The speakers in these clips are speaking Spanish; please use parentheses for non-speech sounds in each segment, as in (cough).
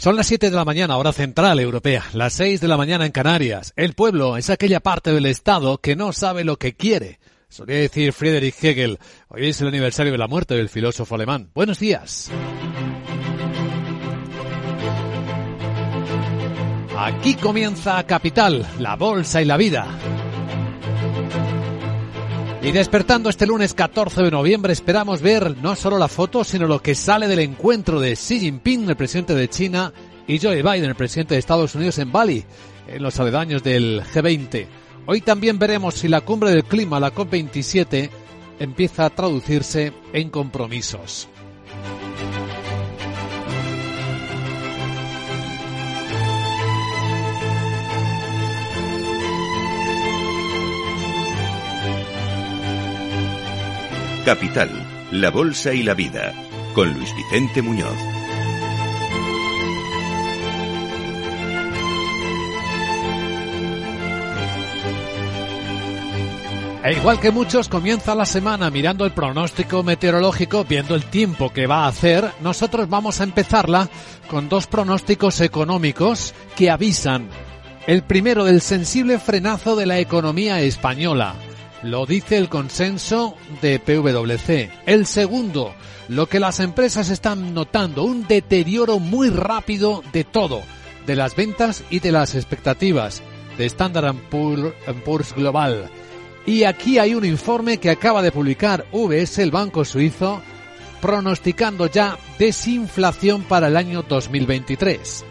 Son las 7 de la mañana, hora central europea, las 6 de la mañana en Canarias. El pueblo es aquella parte del Estado que no sabe lo que quiere. Solía decir Friedrich Hegel. Hoy es el aniversario de la muerte del filósofo alemán. Buenos días. Aquí comienza Capital, la bolsa y la vida. Y despertando este lunes 14 de noviembre esperamos ver no solo la foto, sino lo que sale del encuentro de Xi Jinping, el presidente de China, y Joe Biden, el presidente de Estados Unidos, en Bali, en los aledaños del G20. Hoy también veremos si la cumbre del clima, la COP27, empieza a traducirse en compromisos. Capital, la Bolsa y la Vida, con Luis Vicente Muñoz. E igual que muchos, comienza la semana mirando el pronóstico meteorológico, viendo el tiempo que va a hacer. Nosotros vamos a empezarla con dos pronósticos económicos que avisan. El primero del sensible frenazo de la economía española. Lo dice el consenso de PwC. El segundo, lo que las empresas están notando, un deterioro muy rápido de todo, de las ventas y de las expectativas, de Standard Poor's Global. Y aquí hay un informe que acaba de publicar VS, el banco suizo, pronosticando ya desinflación para el año 2023.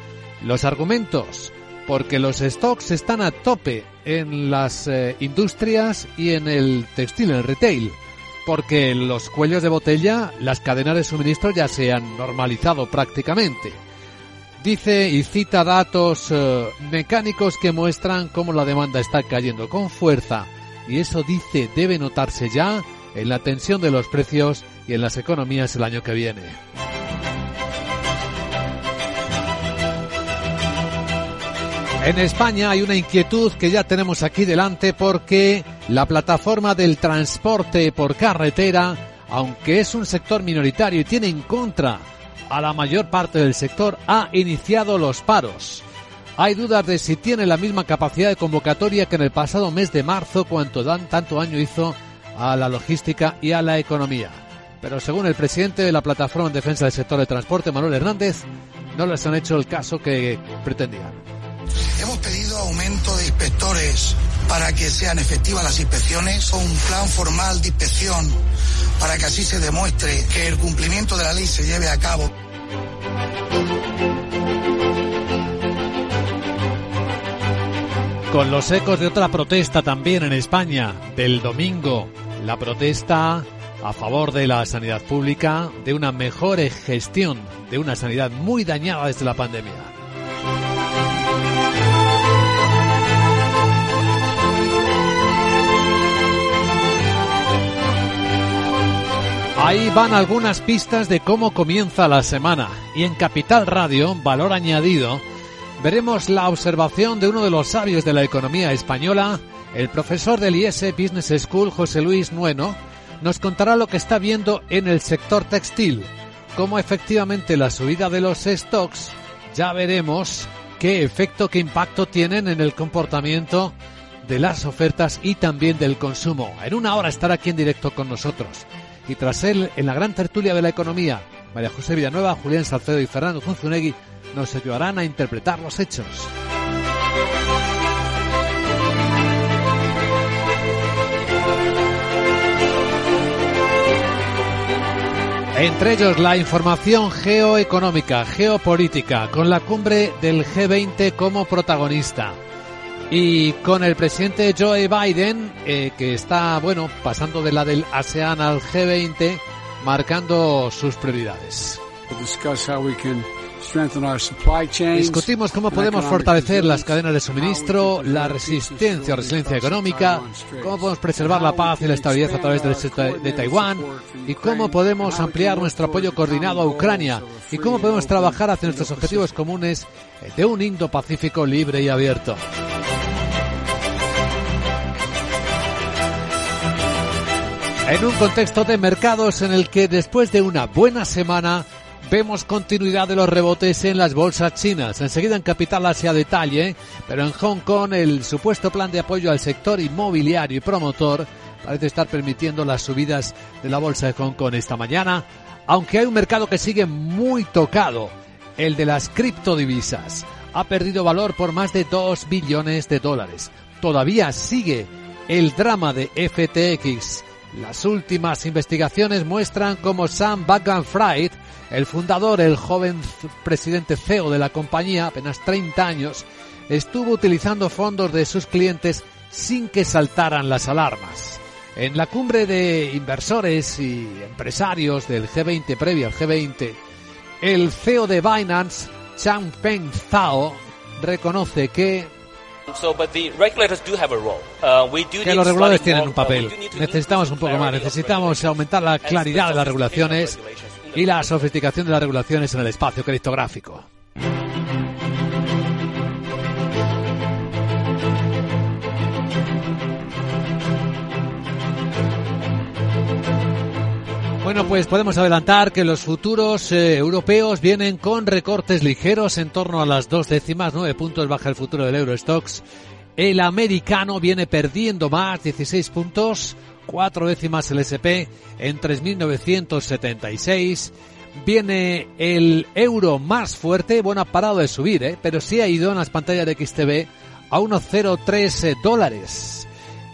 Los argumentos, porque los stocks están a tope en las eh, industrias y en el textil, en el retail, porque los cuellos de botella, las cadenas de suministro ya se han normalizado prácticamente. Dice y cita datos eh, mecánicos que muestran cómo la demanda está cayendo con fuerza y eso dice debe notarse ya en la tensión de los precios y en las economías el año que viene. En España hay una inquietud que ya tenemos aquí delante porque la plataforma del transporte por carretera, aunque es un sector minoritario y tiene en contra a la mayor parte del sector, ha iniciado los paros. Hay dudas de si tiene la misma capacidad de convocatoria que en el pasado mes de marzo, cuanto dan tanto año hizo a la logística y a la economía. Pero según el presidente de la plataforma en defensa del sector de transporte, Manuel Hernández, no les han hecho el caso que pretendían. Hemos pedido aumento de inspectores para que sean efectivas las inspecciones o un plan formal de inspección para que así se demuestre que el cumplimiento de la ley se lleve a cabo. Con los ecos de otra protesta también en España del domingo, la protesta a favor de la sanidad pública, de una mejor gestión de una sanidad muy dañada desde la pandemia. Ahí van algunas pistas de cómo comienza la semana y en Capital Radio, valor añadido, veremos la observación de uno de los sabios de la economía española, el profesor del IS Business School, José Luis Nueno, nos contará lo que está viendo en el sector textil, cómo efectivamente la subida de los stocks, ya veremos qué efecto, qué impacto tienen en el comportamiento de las ofertas y también del consumo. En una hora estará aquí en directo con nosotros y tras él, en la gran tertulia de la economía, María José Villanueva, Julián Salcedo y Fernando Zunzunegui nos ayudarán a interpretar los hechos. Entre ellos la información geoeconómica, geopolítica, con la cumbre del G20 como protagonista. Y con el presidente Joe Biden, eh, que está, bueno, pasando de la del ASEAN al G20, marcando sus prioridades. Discutimos cómo podemos fortalecer las cadenas de suministro, la resistencia o resiliencia económica, cómo podemos preservar la paz y la estabilidad a través de, de Taiwán y cómo podemos ampliar nuestro apoyo coordinado a Ucrania y cómo podemos trabajar hacia nuestros objetivos comunes de un Indo-Pacífico libre y abierto. En un contexto de mercados en el que después de una buena semana Vemos continuidad de los rebotes en las bolsas chinas. Enseguida en Capital Asia detalle, pero en Hong Kong el supuesto plan de apoyo al sector inmobiliario y promotor parece estar permitiendo las subidas de la bolsa de Hong Kong esta mañana, aunque hay un mercado que sigue muy tocado, el de las criptodivisas. Ha perdido valor por más de 2 billones de dólares. Todavía sigue el drama de FTX. Las últimas investigaciones muestran cómo Sam Bankman-Fried, el fundador, el joven presidente CEO de la compañía, apenas 30 años, estuvo utilizando fondos de sus clientes sin que saltaran las alarmas. En la cumbre de inversores y empresarios del G20 previo al G20, el CEO de Binance, Changpeng Zhao, reconoce que que los reguladores tienen un papel. Necesitamos un poco más. Necesitamos aumentar la claridad de las regulaciones y la sofisticación de las regulaciones en el espacio criptográfico. Bueno, pues podemos adelantar que los futuros eh, europeos vienen con recortes ligeros en torno a las dos décimas, nueve puntos baja el futuro del Eurostox. El americano viene perdiendo más, 16 puntos, cuatro décimas el SP en 3.976. Viene el euro más fuerte, bueno, ha parado de subir, ¿eh? pero sí ha ido en las pantallas de XTV a 1,03 dólares.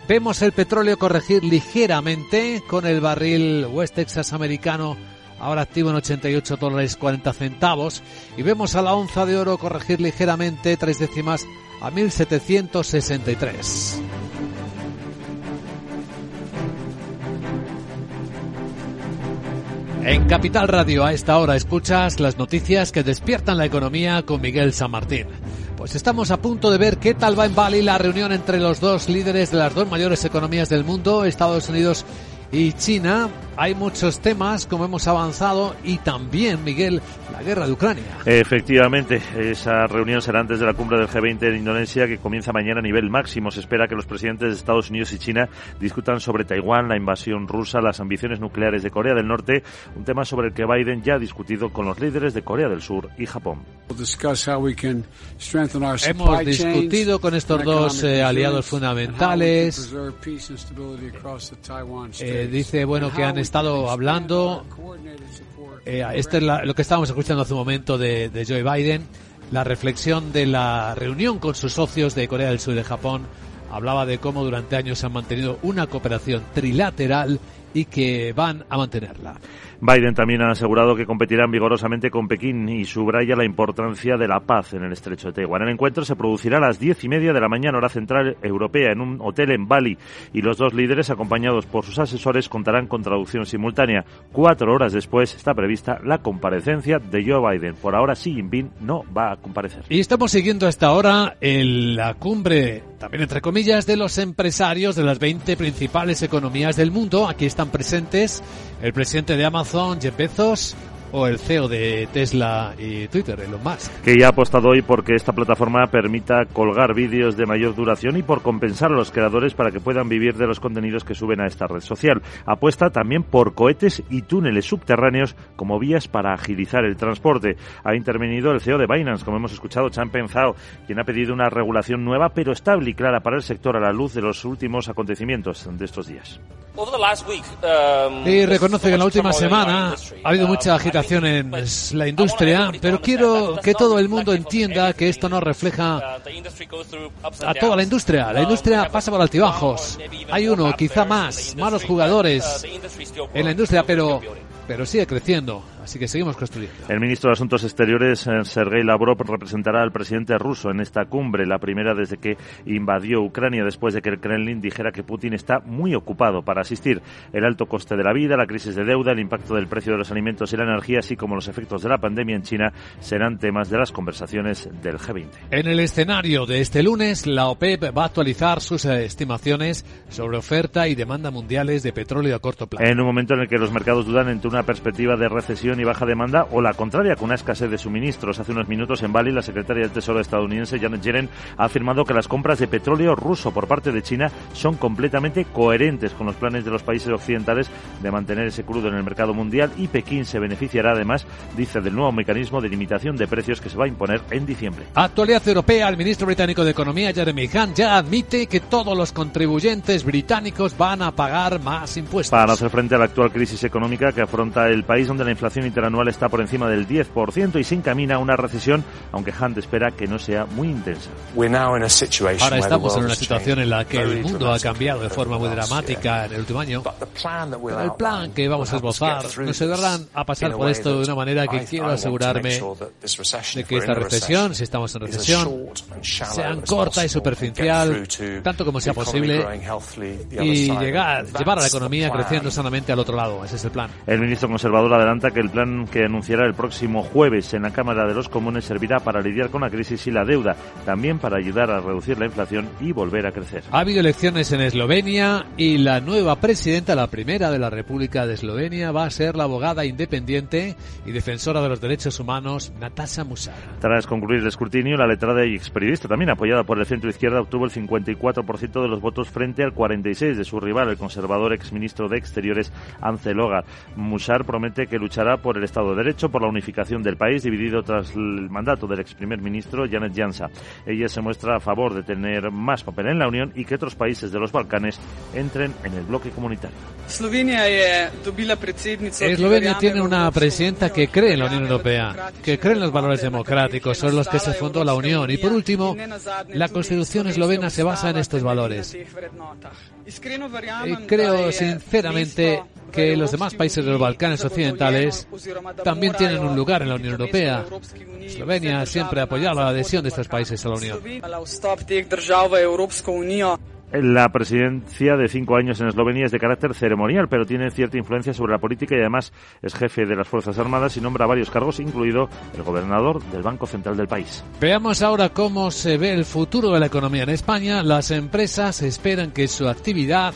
Vemos el petróleo corregir ligeramente con el barril West Texas americano ahora activo en 88 dólares 40 centavos y vemos a la onza de oro corregir ligeramente tres décimas a 1763. En Capital Radio a esta hora escuchas las noticias que despiertan la economía con Miguel San Martín. Pues estamos a punto de ver qué tal va en Bali la reunión entre los dos líderes de las dos mayores economías del mundo, Estados Unidos y China. Hay muchos temas, como hemos avanzado, y también, Miguel, la guerra de Ucrania. Efectivamente, esa reunión será antes de la cumbre del G20 en Indonesia, que comienza mañana a nivel máximo. Se espera que los presidentes de Estados Unidos y China discutan sobre Taiwán, la invasión rusa, las ambiciones nucleares de Corea del Norte, un tema sobre el que Biden ya ha discutido con los líderes de Corea del Sur y Japón. Hemos discutido con estos dos eh, aliados fundamentales. Eh, dice, bueno, que han estado hablando. Eh, este es lo que estábamos escuchando hace un momento de, de Joe Biden. La reflexión de la reunión con sus socios de Corea del Sur y de Japón hablaba de cómo durante años han mantenido una cooperación trilateral y que van a mantenerla. Biden también ha asegurado que competirán vigorosamente con Pekín y subraya la importancia de la paz en el estrecho de Taiwán. El encuentro se producirá a las diez y media de la mañana, hora central europea, en un hotel en Bali y los dos líderes, acompañados por sus asesores, contarán con traducción simultánea. Cuatro horas después está prevista la comparecencia de Joe Biden. Por ahora, Xi Jinping no va a comparecer. Y estamos siguiendo hasta ahora en la cumbre, también entre comillas, de los empresarios de las 20 principales economías del mundo. Aquí están presentes el presidente de Amazon, Jeff Bezos, o el CEO de Tesla y Twitter, Elon Musk. Que ya ha apostado hoy porque esta plataforma permita colgar vídeos de mayor duración y por compensar a los creadores para que puedan vivir de los contenidos que suben a esta red social. Apuesta también por cohetes y túneles subterráneos como vías para agilizar el transporte. Ha intervenido el CEO de Binance, como hemos escuchado, Changpeng Zhao, quien ha pedido una regulación nueva pero estable y clara para el sector a la luz de los últimos acontecimientos de estos días. Um, y reconoce que en la última semana ha habido mucha agitación en la industria, pero quiero que todo el mundo entienda que esto no refleja a toda la industria. La industria pasa por altibajos. Hay uno, quizá más, malos jugadores en la industria, pero pero sigue creciendo. Así que seguimos construyendo. El ministro de Asuntos Exteriores, eh, Sergei Lavrov, representará al presidente ruso en esta cumbre, la primera desde que invadió Ucrania, después de que el Kremlin dijera que Putin está muy ocupado para asistir. El alto coste de la vida, la crisis de deuda, el impacto del precio de los alimentos y la energía, así como los efectos de la pandemia en China, serán temas de las conversaciones del G20. En el escenario de este lunes, la OPEP va a actualizar sus estimaciones sobre oferta y demanda mundiales de petróleo a corto plazo. En un momento en el que los mercados dudan entre una perspectiva de recesión inflación y baja demanda o la contraria, con una escasez de suministros. Hace unos minutos en Bali, la secretaria del Tesoro estadounidense Janet Yellen ha afirmado que las compras de petróleo ruso por parte de China son completamente coherentes con los planes de los países occidentales de mantener ese crudo en el mercado mundial y Pekín se beneficiará además, dice, del nuevo mecanismo de limitación de precios que se va a imponer en diciembre. Actualidad europea, el ministro británico de Economía, Jeremy Hunt, ya admite que todos los contribuyentes británicos van a pagar más impuestos. Para hacer frente a la actual crisis económica que afronta el país, donde la inflación interanual está por encima del 10% y se encamina a una recesión, aunque Hunt espera que no sea muy intensa. Ahora estamos en una situación en la que el mundo ha cambiado de forma muy dramática en el último año. Pero el plan que vamos a esbozar nos ayudarán a pasar por esto de una manera que quiero asegurarme de que esta recesión, si estamos en recesión, sea corta y superficial, tanto como sea posible, y llegar, llevar a la economía creciendo sanamente al otro lado. Ese es el plan. El ministro conservador adelanta que el plan que anunciará el próximo jueves en la Cámara de los Comunes servirá para lidiar con la crisis y la deuda, también para ayudar a reducir la inflación y volver a crecer. Ha habido elecciones en Eslovenia y la nueva presidenta, la primera de la República de Eslovenia, va a ser la abogada independiente y defensora de los derechos humanos, Natasha Musar. Tras concluir el escrutinio, la letrada y experiodista, también apoyada por el centro izquierda, obtuvo el 54% de los votos frente al 46% de su rival, el conservador exministro de Exteriores, Anceloga. Musar promete que luchará por el Estado de Derecho, por la unificación del país, dividido tras el mandato del ex primer ministro Janet Jansa. Ella se muestra a favor de tener más papel en la Unión y que otros países de los Balcanes entren en el bloque comunitario. Eslovenia tiene una presidenta que cree en la Unión Europea, que cree en los valores democráticos sobre los que se fundó la Unión. Y por último, la Constitución eslovena se basa en estos valores. Y creo sinceramente que los demás países de los Balcanes occidentales también tienen un lugar en la Unión Europea. Eslovenia siempre ha apoyado la adhesión de estos países a la Unión. La presidencia de cinco años en Eslovenia es de carácter ceremonial, pero tiene cierta influencia sobre la política y además es jefe de las Fuerzas Armadas y nombra varios cargos, incluido el gobernador del Banco Central del país. Veamos ahora cómo se ve el futuro de la economía en España. Las empresas esperan que su actividad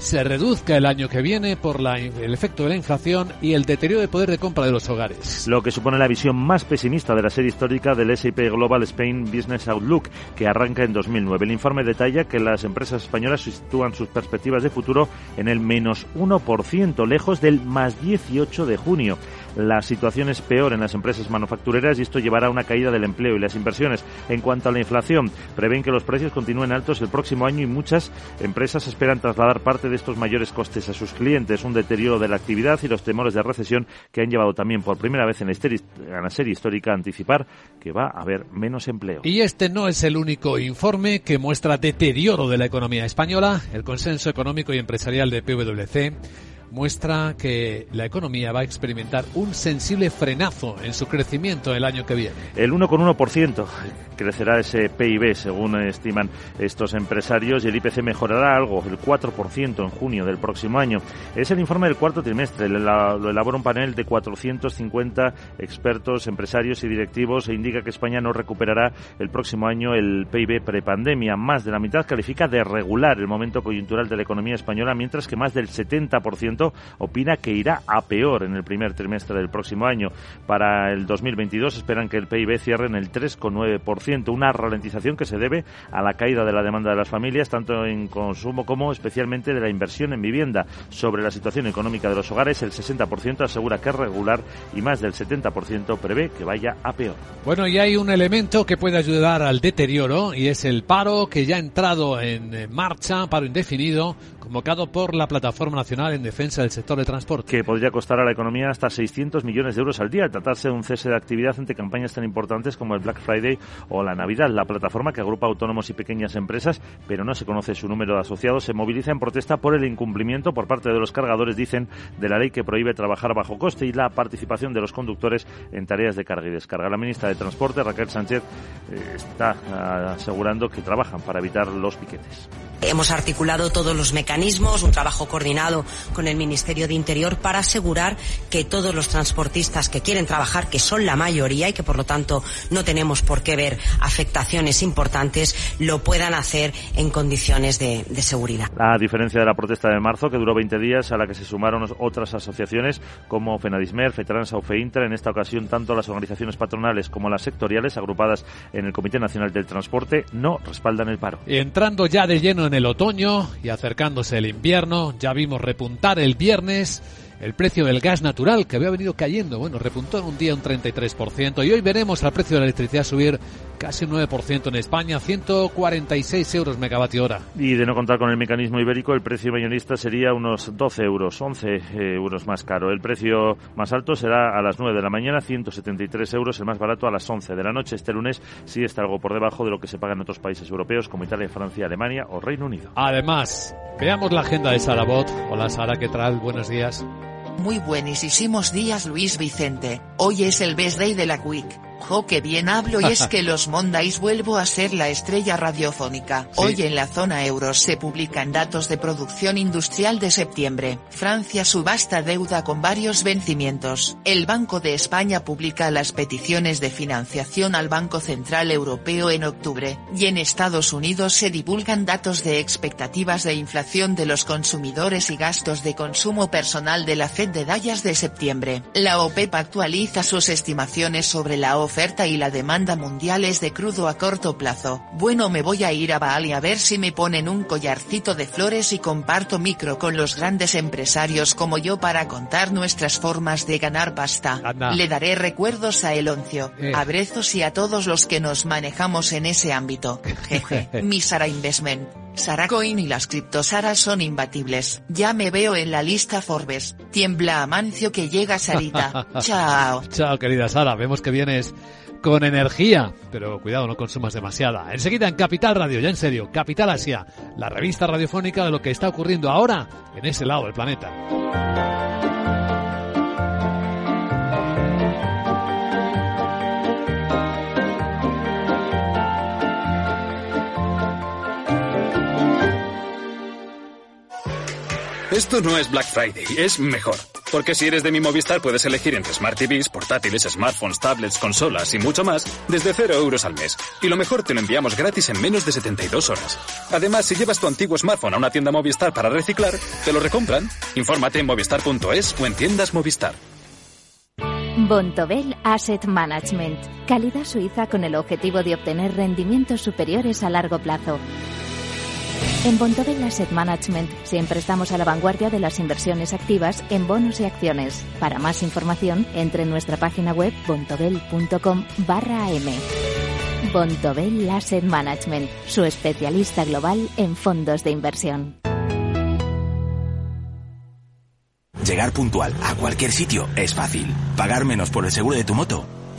se reduzca el año que viene por la, el efecto de la inflación y el deterioro de poder de compra de los hogares. Lo que supone la visión más pesimista de la serie histórica del S&P Global Spain Business Outlook, que arranca en 2009. El informe detalla que las empresas españolas sitúan sus perspectivas de futuro en el menos 1%, lejos del más 18 de junio. La situación es peor en las empresas manufactureras y esto llevará a una caída del empleo y las inversiones. En cuanto a la inflación, prevén que los precios continúen altos el próximo año y muchas empresas esperan trasladar parte de estos mayores costes a sus clientes, un deterioro de la actividad y los temores de recesión que han llevado también por primera vez en la serie histórica a anticipar que va a haber menos empleo. Y este no es el único informe que muestra deterioro de la economía española. El Consenso Económico y Empresarial de PwC muestra que la economía va a experimentar un sensible frenazo en su crecimiento el año que viene. El 1,1% crecerá ese PIB, según estiman estos empresarios, y el IPC mejorará algo, el 4% en junio del próximo año. Es el informe del cuarto trimestre, lo elabora un panel de 450 expertos, empresarios y directivos e indica que España no recuperará el próximo año el PIB prepandemia. Más de la mitad califica de regular el momento coyuntural de la economía española, mientras que más del 70% opina que irá a peor en el primer trimestre del próximo año. Para el 2022 esperan que el PIB cierre en el 3,9%, una ralentización que se debe a la caída de la demanda de las familias, tanto en consumo como especialmente de la inversión en vivienda. Sobre la situación económica de los hogares, el 60% asegura que es regular y más del 70% prevé que vaya a peor. Bueno, y hay un elemento que puede ayudar al deterioro y es el paro que ya ha entrado en marcha, paro indefinido, convocado por la Plataforma Nacional en Defensa del sector de transporte. Que podría costar a la economía hasta 600 millones de euros al día tratarse de un cese de actividad ante campañas tan importantes como el Black Friday o la Navidad. La plataforma que agrupa autónomos y pequeñas empresas, pero no se conoce su número de asociados, se moviliza en protesta por el incumplimiento por parte de los cargadores, dicen, de la ley que prohíbe trabajar bajo coste y la participación de los conductores en tareas de carga y descarga. La ministra de Transporte, Raquel Sánchez, eh, está asegurando que trabajan para evitar los piquetes. Hemos articulado todos los mecanismos, un trabajo coordinado con el Ministerio de Interior para asegurar que todos los transportistas que quieren trabajar, que son la mayoría y que por lo tanto no tenemos por qué ver afectaciones importantes, lo puedan hacer en condiciones de, seguridad. A diferencia de la protesta de marzo, que duró 20 días, a la que se sumaron otras asociaciones como FENADISMER, FETRANSA o FEINTRA, en esta ocasión tanto las organizaciones patronales como las sectoriales agrupadas en el Comité Nacional del Transporte no respaldan el paro. Entrando ya de lleno en el otoño y acercándose el invierno, ya vimos repuntar el viernes el precio del gas natural que había venido cayendo. Bueno, repuntó en un día un 33% y hoy veremos al precio de la electricidad subir casi un 9% en España, 146 euros megavatio hora. Y de no contar con el mecanismo ibérico, el precio mayorista sería unos 12 euros, 11 eh, euros más caro. El precio más alto será a las 9 de la mañana, 173 euros, el más barato a las 11 de la noche. Este lunes sí está algo por debajo de lo que se paga en otros países europeos como Italia, Francia, Alemania o Reino Unido. Además, veamos la agenda de Sara Bot. Hola Sara, ¿qué tal? Buenos días. Muy buenísimos días Luis Vicente, hoy es el best day de la Quick. Jo que bien hablo y es (laughs) que los Mondays vuelvo a ser la estrella radiofónica. Hoy en la zona euro se publican datos de producción industrial de septiembre. Francia subasta deuda con varios vencimientos. El Banco de España publica las peticiones de financiación al Banco Central Europeo en octubre. Y en Estados Unidos se divulgan datos de expectativas de inflación de los consumidores y gastos de consumo personal de la Fed de Dallas de septiembre. La OPEP actualiza sus estimaciones sobre la oferta y la demanda mundiales de crudo a corto plazo. Bueno me voy a ir a Bali a ver si me ponen un collarcito de flores y comparto micro con los grandes empresarios como yo para contar nuestras formas de ganar pasta. Le daré recuerdos a Eloncio, eh. Abrezos y a todos los que nos manejamos en ese ámbito. (laughs) Jeje, mi Sara Investment. Saracoin y las criptosaras son imbatibles. Ya me veo en la lista Forbes. Tiembla Amancio que llega Sarita. (laughs) Chao. Chao, querida Sara. Vemos que vienes con energía, pero cuidado, no consumas demasiada. Enseguida en Capital Radio, ya en serio, Capital Asia, la revista radiofónica de lo que está ocurriendo ahora en ese lado del planeta. Esto no es Black Friday, es mejor. Porque si eres de mi Movistar puedes elegir entre Smart TVs, portátiles, smartphones, tablets, consolas y mucho más desde 0 euros al mes. Y lo mejor te lo enviamos gratis en menos de 72 horas. Además, si llevas tu antiguo smartphone a una tienda Movistar para reciclar, te lo recompran. Infórmate en movistar.es o en tiendas Movistar. Bontobel Asset Management. Calidad suiza con el objetivo de obtener rendimientos superiores a largo plazo. En Bontobel Asset Management siempre estamos a la vanguardia de las inversiones activas en bonos y acciones. Para más información, entre en nuestra página web bontobel.com barra am. Bontobel Asset Management, su especialista global en fondos de inversión. Llegar puntual a cualquier sitio es fácil. Pagar menos por el seguro de tu moto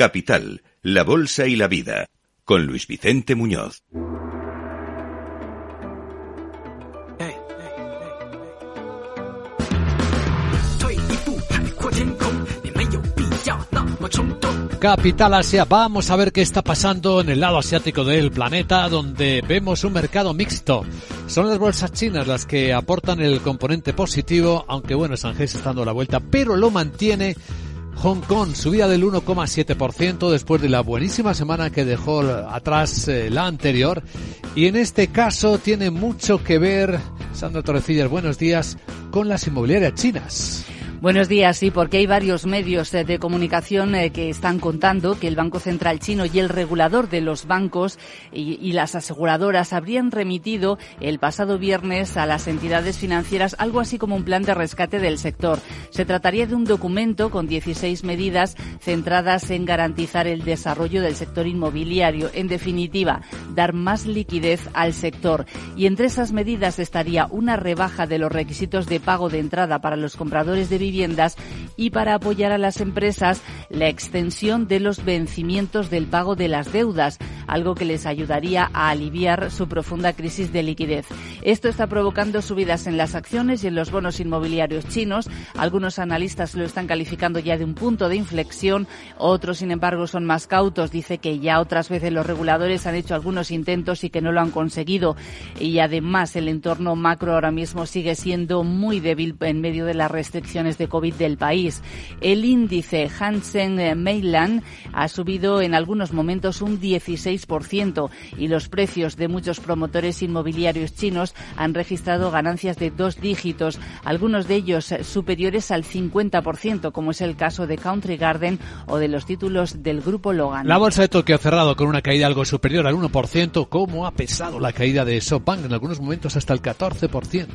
Capital, la Bolsa y la Vida, con Luis Vicente Muñoz. Capital Asia, vamos a ver qué está pasando en el lado asiático del planeta, donde vemos un mercado mixto. Son las bolsas chinas las que aportan el componente positivo, aunque bueno, Shanghai se está dando la vuelta, pero lo mantiene Hong Kong, subida del 1,7% después de la buenísima semana que dejó atrás eh, la anterior. Y en este caso tiene mucho que ver, Sandra Torrecillas, buenos días, con las inmobiliarias chinas. Buenos días, sí, porque hay varios medios eh, de comunicación eh, que están contando que el Banco Central chino y el regulador de los bancos y, las aseguradoras habrían remitido el pasado viernes a las entidades financieras algo así como un plan de rescate del sector. Se trataría de un documento con 16 medidas centradas en garantizar el desarrollo del sector inmobiliario. En definitiva, dar más liquidez al sector. Y entre esas medidas estaría una rebaja de los requisitos de pago de entrada para los compradores de viviendas y para apoyar a las empresas la extensión de los vencimientos del pago de las deudas, algo que les ayudaría a aliviar su profunda crisis de liquidez. Esto está provocando subidas en las acciones y en los bonos inmobiliarios chinos. Algunos analistas lo están calificando ya de un punto de inflexión, otros, sin embargo, son más cautos. Dice que ya otras veces los reguladores han hecho algunos intentos y que no lo han conseguido. Y además el entorno macro ahora mismo sigue siendo muy débil en medio de las restricciones de COVID del país. El índice Hansen Meilan ha subido en algunos momentos un 16% y los precios de muchos promotores inmobiliarios chinos han registrado ganancias de dos dígitos, algunos de ellos superiores al 50%, como es el caso de Country Garden o de los títulos del grupo Logan. La bolsa de Tokio ha cerrado con una caída algo superior al 1%. ¿Cómo ha pesado la caída de SoftBank? En algunos momentos hasta el 14%.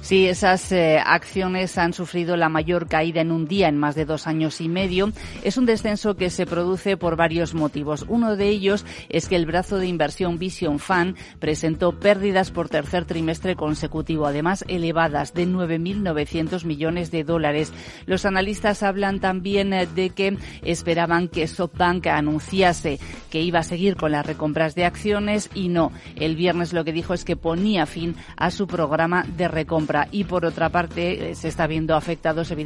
Sí, esas eh, acciones han sufrido la mayor caída en un día en más de dos años y medio. Es un descenso que se produce por varios motivos. Uno de ellos es que el brazo de inversión Vision Fund presentó pérdidas por tercer trimestre consecutivo, además elevadas de 9.900 millones de dólares. Los analistas hablan también eh, de que esperaban que SoftBank anunciase que iba a seguir con las recompras de acciones y no. El viernes lo que dijo es que ponía fin a su programa de recompra y por otra parte eh, se está viendo afectados evidentemente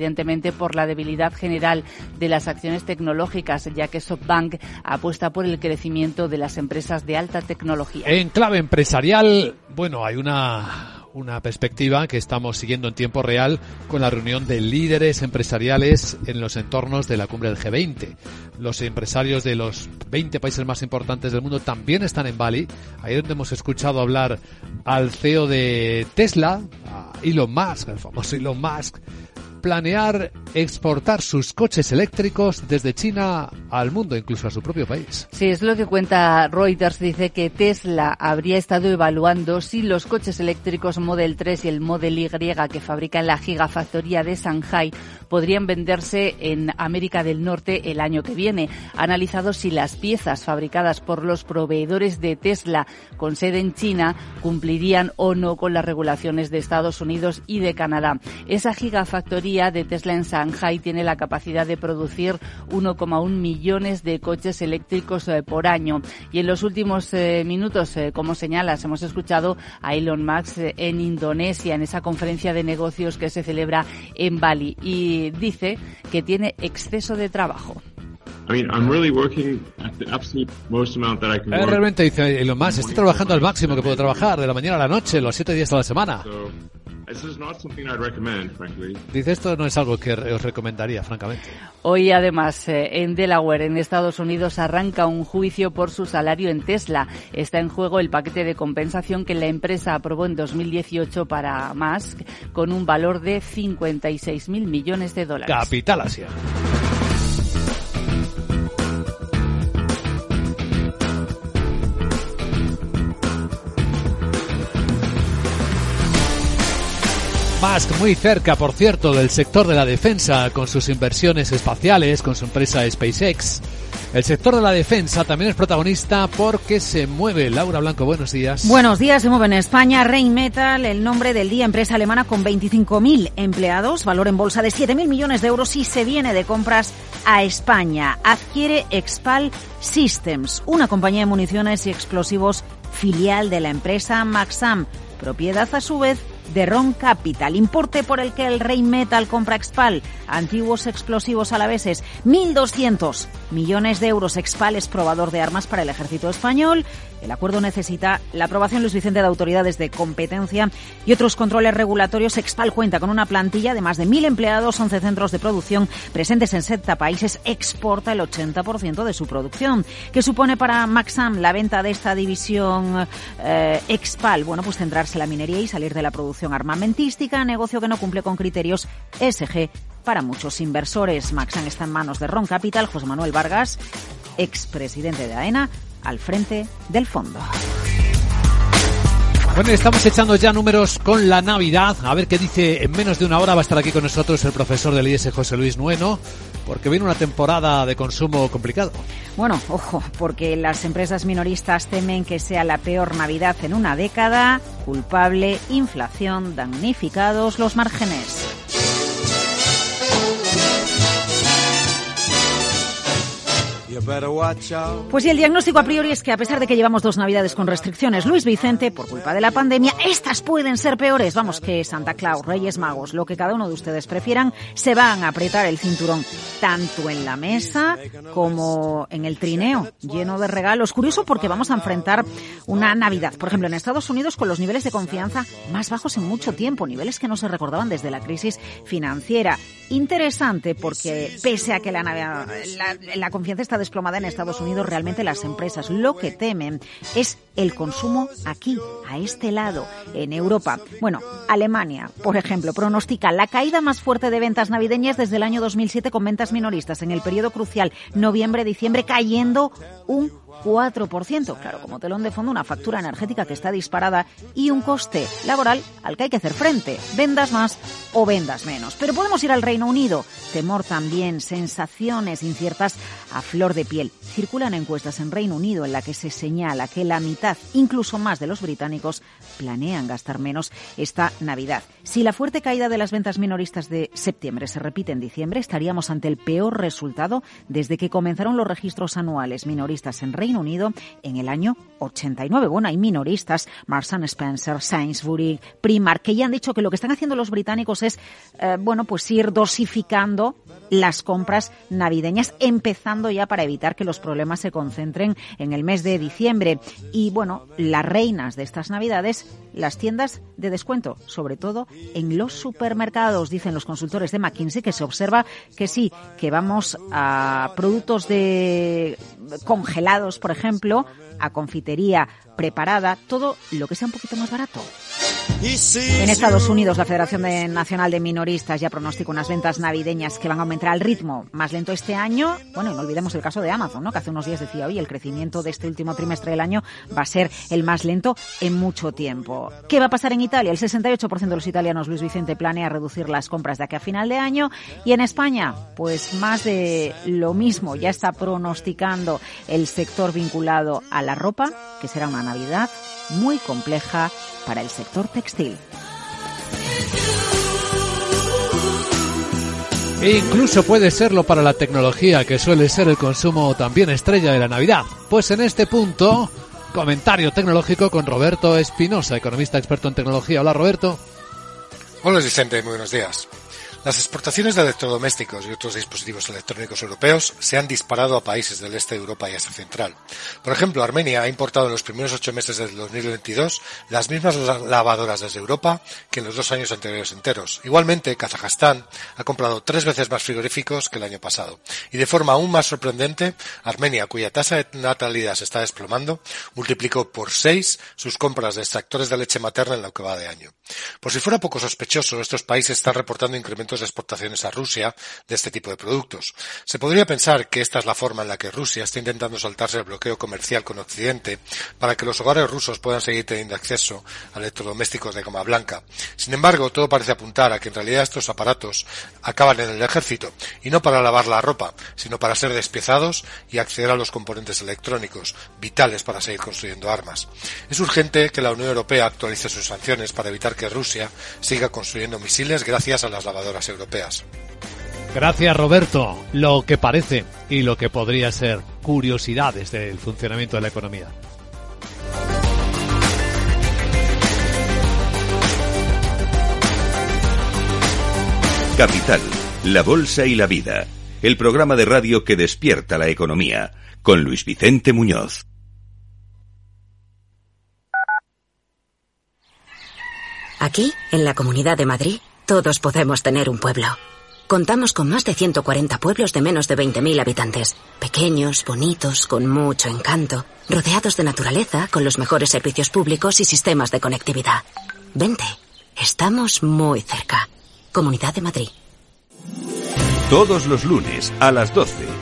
por la debilidad general de las acciones tecnológicas, ya que SoftBank apuesta por el crecimiento de las empresas de alta tecnología. En clave empresarial, bueno, hay una una perspectiva que estamos siguiendo en tiempo real con la reunión de líderes empresariales en los entornos de la cumbre del G20. Los empresarios de los 20 países más importantes del mundo también están en Bali. Ahí donde hemos escuchado hablar al CEO de Tesla, a Elon Musk, el famoso Elon Musk, planear exportar sus coches eléctricos desde China al mundo, incluso a su propio país. Sí, es lo que cuenta Reuters. Dice que Tesla habría estado evaluando si los coches eléctricos Model 3 y el Model Y que fabrica en la gigafactoría de Shanghai podrían venderse en América del Norte el año que viene. Ha analizado si las piezas fabricadas por los proveedores de Tesla con sede en China cumplirían o no con las regulaciones de Estados Unidos y de Canadá. Esa gigafactoría de Tesla en Shanghai tiene la capacidad de producir 1,1 millones de coches eléctricos eh, por año. Y en los últimos eh, minutos, eh, como señalas, hemos escuchado a Elon Musk en Indonesia, en esa conferencia de negocios que se celebra en Bali. Y dice que tiene exceso de trabajo. Realmente dice Elon Musk, estoy trabajando al máximo que puedo trabajar, de la mañana a la noche, los siete días a la semana. Dice esto no es algo que os recomendaría, francamente. Hoy, además, eh, en Delaware, en Estados Unidos, arranca un juicio por su salario en Tesla. Está en juego el paquete de compensación que la empresa aprobó en 2018 para Musk, con un valor de 56 mil millones de dólares. Capital Asia. Musk muy cerca, por cierto, del sector de la defensa con sus inversiones espaciales, con su empresa SpaceX. El sector de la defensa también es protagonista porque se mueve. Laura Blanco, buenos días. Buenos días, se mueve en España Rheinmetall, el nombre del día, empresa alemana con 25.000 empleados, valor en bolsa de 7.000 millones de euros y se viene de compras a España. Adquiere Expal Systems, una compañía de municiones y explosivos filial de la empresa Maxam, propiedad a su vez de Ron Capital, importe por el que el Rey Metal compra Expal, antiguos explosivos alaveses, 1.200 millones de euros. Expal es probador de armas para el ejército español. El acuerdo necesita la aprobación, Luis Vicente, de autoridades de competencia y otros controles regulatorios. Expal cuenta con una plantilla de más de 1.000 empleados, 11 centros de producción presentes en 70 países. Exporta el 80% de su producción. ¿Qué supone para Maxam la venta de esta división eh, Expal? Bueno, pues centrarse en la minería y salir de la producción armamentística, negocio que no cumple con criterios SG para muchos inversores. Maxan está en manos de Ron Capital, José Manuel Vargas, expresidente de AENA, al frente del fondo. Bueno, estamos echando ya números con la Navidad. A ver qué dice. En menos de una hora va a estar aquí con nosotros el profesor del IES, José Luis Nueno, porque viene una temporada de consumo complicado. Bueno, ojo, porque las empresas minoristas temen que sea la peor Navidad en una década. Culpable, inflación, damnificados los márgenes. Pues y el diagnóstico a priori es que a pesar de que llevamos dos navidades con restricciones, Luis Vicente, por culpa de la pandemia, estas pueden ser peores. Vamos, que Santa Claus, Reyes Magos, lo que cada uno de ustedes prefieran, se van a apretar el cinturón, tanto en la mesa como en el trineo, lleno de regalos. Curioso porque vamos a enfrentar una Navidad, por ejemplo, en Estados Unidos con los niveles de confianza más bajos en mucho tiempo, niveles que no se recordaban desde la crisis financiera. Interesante porque pese a que la, la, la confianza está desplomada en Estados Unidos, realmente las empresas lo que temen es el consumo aquí, a este lado, en Europa. Bueno, Alemania, por ejemplo, pronostica la caída más fuerte de ventas navideñas desde el año 2007 con ventas minoristas en el periodo crucial noviembre-diciembre cayendo un 4%. Claro, como telón de fondo, una factura energética que está disparada y un coste laboral al que hay que hacer frente. Vendas más o vendas menos. Pero podemos ir al Reino Unido. Temor también, sensaciones inciertas a flor de piel. Circulan encuestas en Reino Unido en la que se señala que la mitad, incluso más de los británicos, planean gastar menos esta Navidad. Si la fuerte caída de las ventas minoristas de septiembre se repite en diciembre, estaríamos ante el peor resultado desde que comenzaron los registros anuales minoristas en Reino Unido en el año 89. Bueno, hay minoristas, Marks Spencer, Sainsbury, Primark, que ya han dicho que lo que están haciendo los británicos es, eh, bueno, pues ir dosificando las compras navideñas, empezando ya para evitar que los problemas se concentren en el mes de diciembre. Y bueno, las reinas de estas navidades, las tiendas de descuento, sobre todo en los supermercados, dicen los consultores de McKinsey, que se observa que sí, que vamos a productos de congelados, por ejemplo, a confitería preparada, todo lo que sea un poquito más barato. En Estados Unidos, la Federación Nacional de Minoristas ya pronostica unas ventas navideñas que van a aumentar al ritmo más lento este año. Bueno, y no olvidemos el caso de Amazon, ¿no? que hace unos días decía, hoy el crecimiento de este último trimestre del año va a ser el más lento en mucho tiempo. ¿Qué va a pasar en Italia? El 68% de los italianos, Luis Vicente, planea reducir las compras de aquí a final de año. Y en España, pues más de lo mismo. Ya está pronosticando el sector vinculado a la ropa, que será una Navidad muy compleja para el sector textil. E incluso puede serlo para la tecnología, que suele ser el consumo también estrella de la Navidad. Pues en este punto, comentario tecnológico con Roberto Espinosa, economista experto en tecnología. Hola Roberto. Hola Vicente, muy buenos días. Las exportaciones de electrodomésticos y otros dispositivos electrónicos europeos se han disparado a países del este de Europa y Asia Central. Por ejemplo, Armenia ha importado en los primeros ocho meses del 2022 las mismas lavadoras desde Europa que en los dos años anteriores enteros. Igualmente, Kazajstán ha comprado tres veces más frigoríficos que el año pasado. Y de forma aún más sorprendente, Armenia, cuya tasa de natalidad se está desplomando, multiplicó por seis sus compras de extractores de leche materna en lo que va de año. Por si fuera poco sospechoso, estos países están reportando incrementos de exportaciones a Rusia de este tipo de productos. Se podría pensar que esta es la forma en la que Rusia está intentando saltarse el bloqueo comercial con Occidente para que los hogares rusos puedan seguir teniendo acceso a electrodomésticos de goma blanca. Sin embargo, todo parece apuntar a que en realidad estos aparatos acaban en el ejército y no para lavar la ropa, sino para ser despiezados y acceder a los componentes electrónicos vitales para seguir construyendo armas. Es urgente que la Unión Europea actualice sus sanciones para evitar que Rusia siga construyendo misiles gracias a las lavadoras europeas. Gracias Roberto. Lo que parece y lo que podría ser curiosidades del funcionamiento de la economía. Capital, la Bolsa y la Vida, el programa de radio que despierta la economía, con Luis Vicente Muñoz. Aquí, en la Comunidad de Madrid, todos podemos tener un pueblo. Contamos con más de 140 pueblos de menos de 20.000 habitantes. Pequeños, bonitos, con mucho encanto, rodeados de naturaleza, con los mejores servicios públicos y sistemas de conectividad. Vente, estamos muy cerca. Comunidad de Madrid. Todos los lunes a las 12,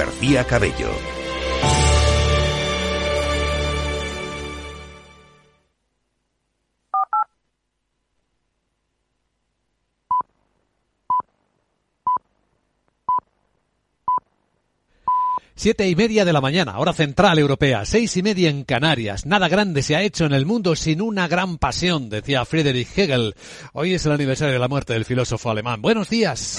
García Cabello. Siete y media de la mañana, hora central europea, seis y media en Canarias. Nada grande se ha hecho en el mundo sin una gran pasión, decía Friedrich Hegel. Hoy es el aniversario de la muerte del filósofo alemán. Buenos días.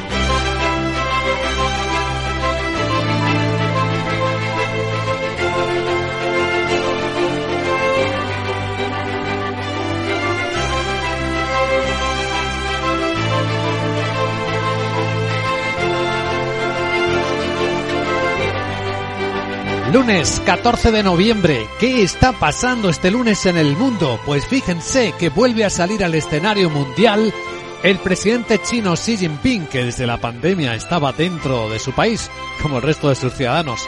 Lunes 14 de noviembre. ¿Qué está pasando este lunes en el mundo? Pues fíjense que vuelve a salir al escenario mundial el presidente chino Xi Jinping, que desde la pandemia estaba dentro de su país, como el resto de sus ciudadanos.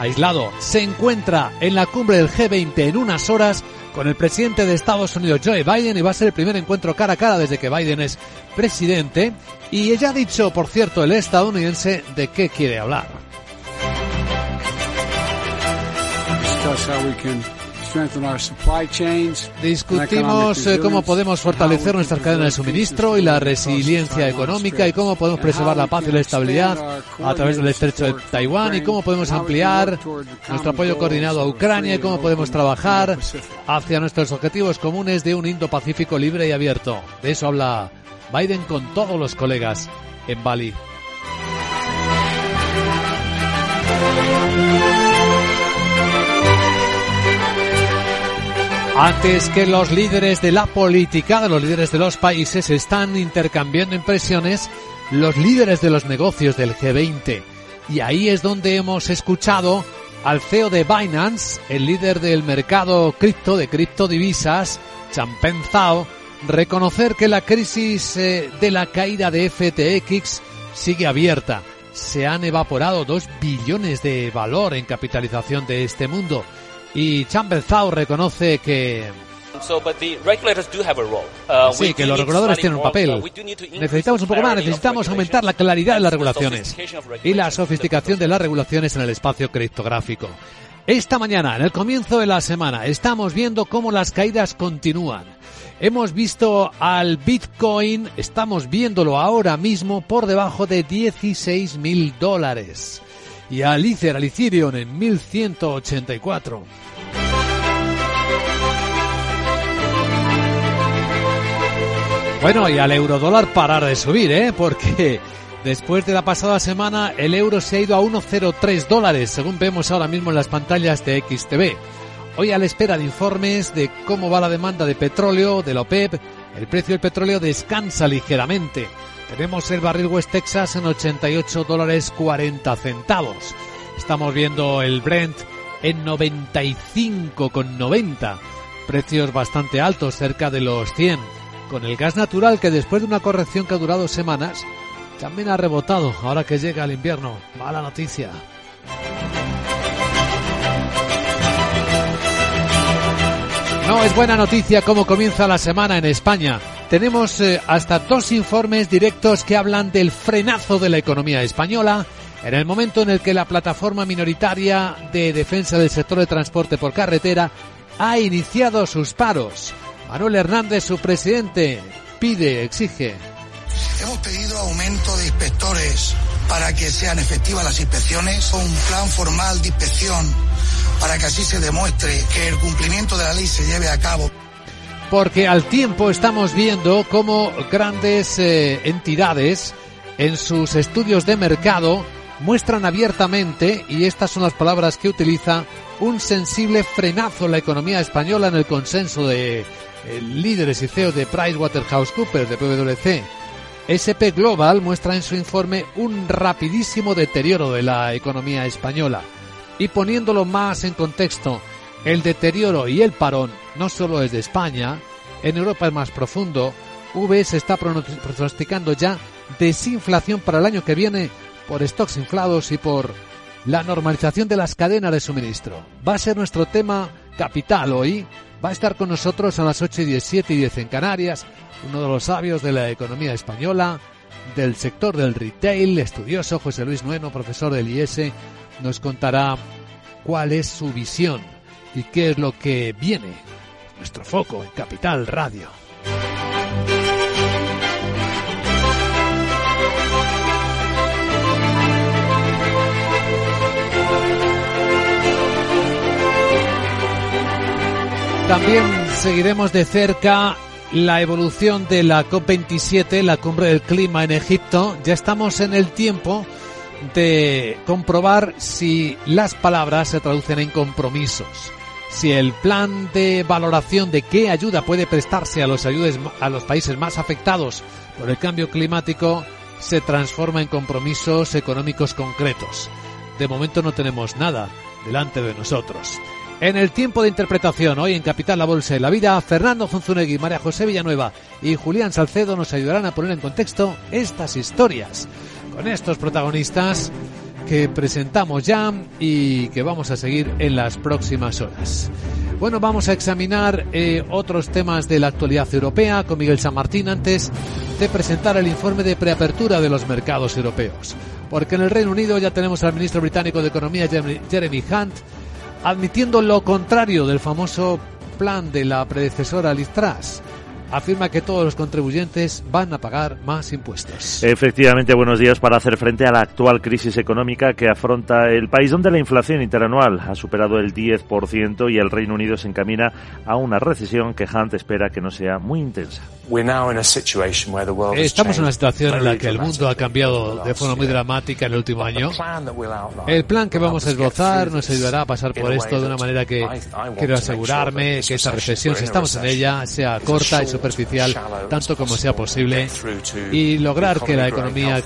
Aislado, se encuentra en la cumbre del G20 en unas horas con el presidente de Estados Unidos, Joe Biden, y va a ser el primer encuentro cara a cara desde que Biden es presidente. Y ella ha dicho, por cierto, el estadounidense de qué quiere hablar. Discutimos eh, cómo podemos fortalecer nuestras cadenas de suministro y la resiliencia económica y cómo podemos preservar la paz y la estabilidad a través del estrecho de Taiwán y cómo podemos ampliar nuestro apoyo coordinado a Ucrania y cómo podemos trabajar hacia nuestros objetivos comunes de un Indo-Pacífico libre y abierto. De eso habla Biden con todos los colegas en Bali. Antes que los líderes de la política, los líderes de los países, están intercambiando impresiones los líderes de los negocios del G20. Y ahí es donde hemos escuchado al CEO de Binance, el líder del mercado cripto, de criptodivisas, Changpeng Zhao, reconocer que la crisis eh, de la caída de FTX sigue abierta. Se han evaporado dos billones de valor en capitalización de este mundo y Zhao reconoce que uh, Sí, que los reguladores tienen un papel. Necesitamos un poco más, necesitamos aumentar la claridad de las regulaciones y la sofisticación de las regulaciones en el espacio criptográfico. Esta mañana, en el comienzo de la semana, estamos viendo cómo las caídas continúan. Hemos visto al Bitcoin, estamos viéndolo ahora mismo por debajo de 16 mil dólares. Y al Ether, al Ethereum en 1184. Bueno, y al eurodólar parar de subir, ¿eh? Porque después de la pasada semana el euro se ha ido a 1,03 dólares, según vemos ahora mismo en las pantallas de XTV. Hoy a la espera de informes de cómo va la demanda de petróleo de la OPEP, el precio del petróleo descansa ligeramente. Tenemos el barril West Texas en 88 dólares 40 centavos. Estamos viendo el Brent en 95,90. Precios bastante altos, cerca de los 100 con el gas natural que después de una corrección que ha durado semanas, también ha rebotado ahora que llega el invierno. Mala noticia. Es buena noticia cómo comienza la semana en España. Tenemos eh, hasta dos informes directos que hablan del frenazo de la economía española en el momento en el que la plataforma minoritaria de defensa del sector de transporte por carretera ha iniciado sus paros. Manuel Hernández, su presidente, pide, exige. Hemos pedido aumento de inspectores para que sean efectivas las inspecciones, un plan formal de inspección para que así se demuestre que el cumplimiento de la ley se lleve a cabo. Porque al tiempo estamos viendo cómo grandes eh, entidades en sus estudios de mercado muestran abiertamente, y estas son las palabras que utiliza, un sensible frenazo en la economía española en el consenso de eh, líderes y CEOs de PricewaterhouseCoopers, de PwC. SP Global muestra en su informe un rapidísimo deterioro de la economía española. Y poniéndolo más en contexto, el deterioro y el parón no solo es de España, en Europa es más profundo. VS está pronosticando ya desinflación para el año que viene por stocks inflados y por la normalización de las cadenas de suministro. Va a ser nuestro tema capital hoy. Va a estar con nosotros a las 8 y 17 y 10 en Canarias, uno de los sabios de la economía española, del sector del retail, estudioso José Luis Nueno, profesor del IES, nos contará cuál es su visión y qué es lo que viene. Nuestro foco en Capital Radio. También seguiremos de cerca la evolución de la COP27, la cumbre del clima en Egipto. Ya estamos en el tiempo de comprobar si las palabras se traducen en compromisos, si el plan de valoración de qué ayuda puede prestarse a los, a los países más afectados por el cambio climático se transforma en compromisos económicos concretos. De momento no tenemos nada delante de nosotros. En el tiempo de interpretación, hoy en Capital La Bolsa y la Vida, Fernando Zunzunegui, María José Villanueva y Julián Salcedo nos ayudarán a poner en contexto estas historias con estos protagonistas que presentamos ya y que vamos a seguir en las próximas horas. Bueno, vamos a examinar eh, otros temas de la actualidad europea con Miguel San Martín antes de presentar el informe de preapertura de los mercados europeos. Porque en el Reino Unido ya tenemos al ministro británico de Economía Jeremy Hunt admitiendo lo contrario del famoso plan de la predecesora Liz afirma que todos los contribuyentes van a pagar más impuestos. Efectivamente, buenos días para hacer frente a la actual crisis económica que afronta el país donde la inflación interanual ha superado el 10% y el Reino Unido se encamina a una recesión que Hunt espera que no sea muy intensa. Estamos en una situación en la que el mundo ha cambiado de forma muy dramática en el último año. El plan que vamos a esbozar nos ayudará a pasar por esto de una manera que quiero asegurarme que esta recesión, si estamos en ella, sea corta y superficial tanto como sea posible y lograr que la economía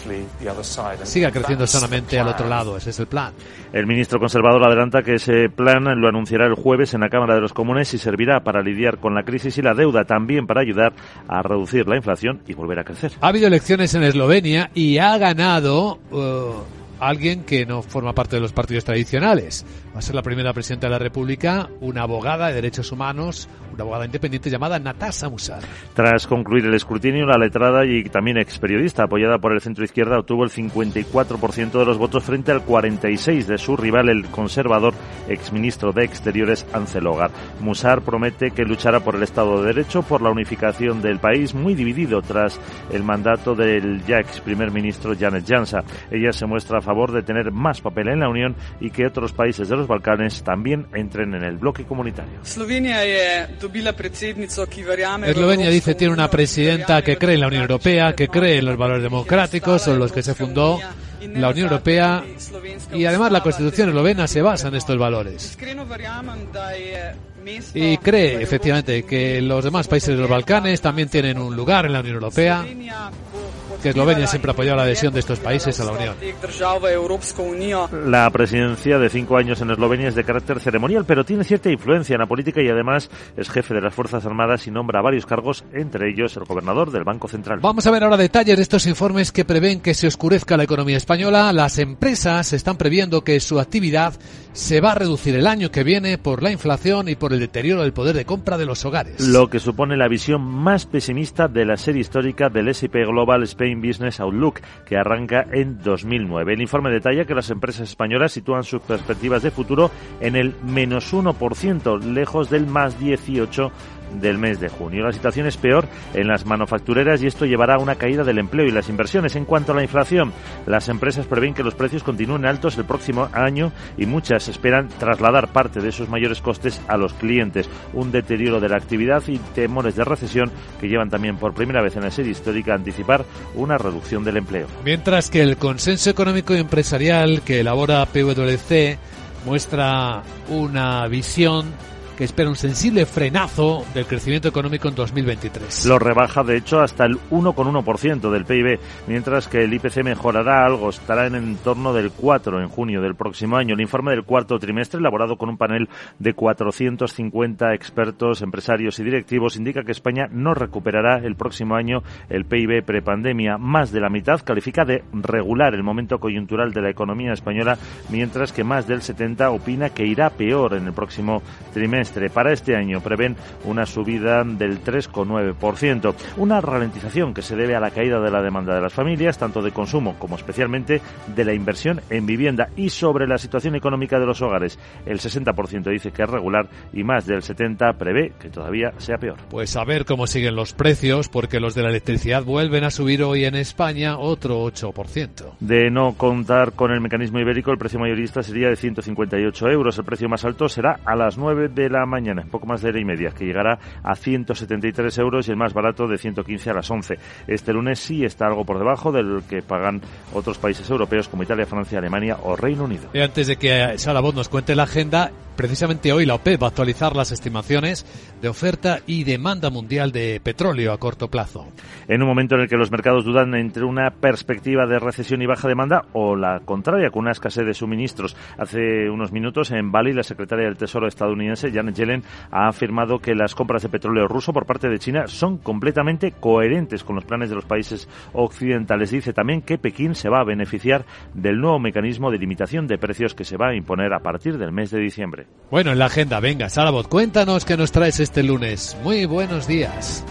siga creciendo sanamente al otro lado. Ese es el plan. El ministro conservador adelanta que ese plan lo anunciará el jueves en la Cámara de los Comunes y servirá para lidiar con la crisis y la deuda, también para ayudar a reducir la inflación y volver a crecer. Ha habido elecciones en Eslovenia y ha ganado uh, alguien que no forma parte de los partidos tradicionales. Va a ser la primera presidenta de la República, una abogada de derechos humanos, una abogada independiente llamada Natasha Musar. Tras concluir el escrutinio, la letrada y también ex periodista apoyada por el centro izquierda obtuvo el 54% de los votos frente al 46% de su rival, el conservador exministro de Exteriores, Ansel Hogar. Musar promete que luchará por el Estado de Derecho, por la unificación del país, muy dividido tras el mandato del ya ex primer ministro Janet Jansa. Ella se muestra favor de tener más papel en la Unión y que otros países de los Balcanes también entren en el bloque comunitario. Eslovenia dice tiene una presidenta que cree en la Unión Europea, que cree en los valores democráticos, son los que se fundó la Unión Europea y además la Constitución eslovena se basa en estos valores. Y cree efectivamente que los demás países de los Balcanes también tienen un lugar en la Unión Europea que Eslovenia siempre ha apoyado la adhesión de estos países a la Unión. La presidencia de cinco años en Eslovenia es de carácter ceremonial, pero tiene cierta influencia en la política y además es jefe de las Fuerzas Armadas y nombra varios cargos, entre ellos el gobernador del Banco Central. Vamos a ver ahora detalles de estos informes que prevén que se oscurezca la economía española. Las empresas están previendo que su actividad se va a reducir el año que viene por la inflación y por el deterioro del poder de compra de los hogares. Lo que supone la visión más pesimista de la serie histórica del S&P Global Spain Business Outlook, que arranca en 2009. El informe detalla que las empresas españolas sitúan sus perspectivas de futuro en el menos 1%, lejos del más 18% del mes de junio. La situación es peor en las manufactureras y esto llevará a una caída del empleo y las inversiones. En cuanto a la inflación, las empresas prevén que los precios continúen altos el próximo año y muchas esperan trasladar parte de esos mayores costes a los clientes. Un deterioro de la actividad y temores de recesión que llevan también por primera vez en la serie histórica a anticipar una reducción del empleo. Mientras que el consenso económico y empresarial que elabora PwC muestra una visión espera un sensible frenazo del crecimiento económico en 2023. Lo rebaja, de hecho, hasta el 1,1% del PIB, mientras que el IPC mejorará algo, estará en el torno del 4 en junio del próximo año. El informe del cuarto trimestre, elaborado con un panel de 450 expertos, empresarios y directivos, indica que España no recuperará el próximo año el PIB prepandemia. Más de la mitad califica de regular el momento coyuntural de la economía española, mientras que más del 70 opina que irá peor en el próximo trimestre. Para este año prevén una subida del 3,9%, una ralentización que se debe a la caída de la demanda de las familias, tanto de consumo como especialmente de la inversión en vivienda y sobre la situación económica de los hogares. El 60% dice que es regular y más del 70% prevé que todavía sea peor. Pues a ver cómo siguen los precios, porque los de la electricidad vuelven a subir hoy en España otro 8%. De no contar con el mecanismo ibérico, el precio mayorista sería de 158 euros. El precio más alto será a las 9 de la mañana, poco más de hora y media, que llegará a 173 euros y el más barato de 115 a las 11. Este lunes sí está algo por debajo del que pagan otros países europeos como Italia, Francia, Alemania o Reino Unido. Y antes de que Sara nos cuente la agenda, precisamente hoy la OPEP va a actualizar las estimaciones de oferta y demanda mundial de petróleo a corto plazo. En un momento en el que los mercados dudan entre una perspectiva de recesión y baja demanda o la contraria, con una escasez de suministros. Hace unos minutos en Bali, la secretaria del Tesoro estadounidense, Janet Yellen, ha afirmado que las compras de petróleo ruso por parte de China son completamente coherentes con los planes de los países occidentales. Dice también que Pekín se va a beneficiar del nuevo mecanismo de limitación de precios que se va a imponer a partir del mes de diciembre. Bueno, en la agenda, venga, Sarabot, cuéntanos qué nos traes este lunes. Muy buenos días.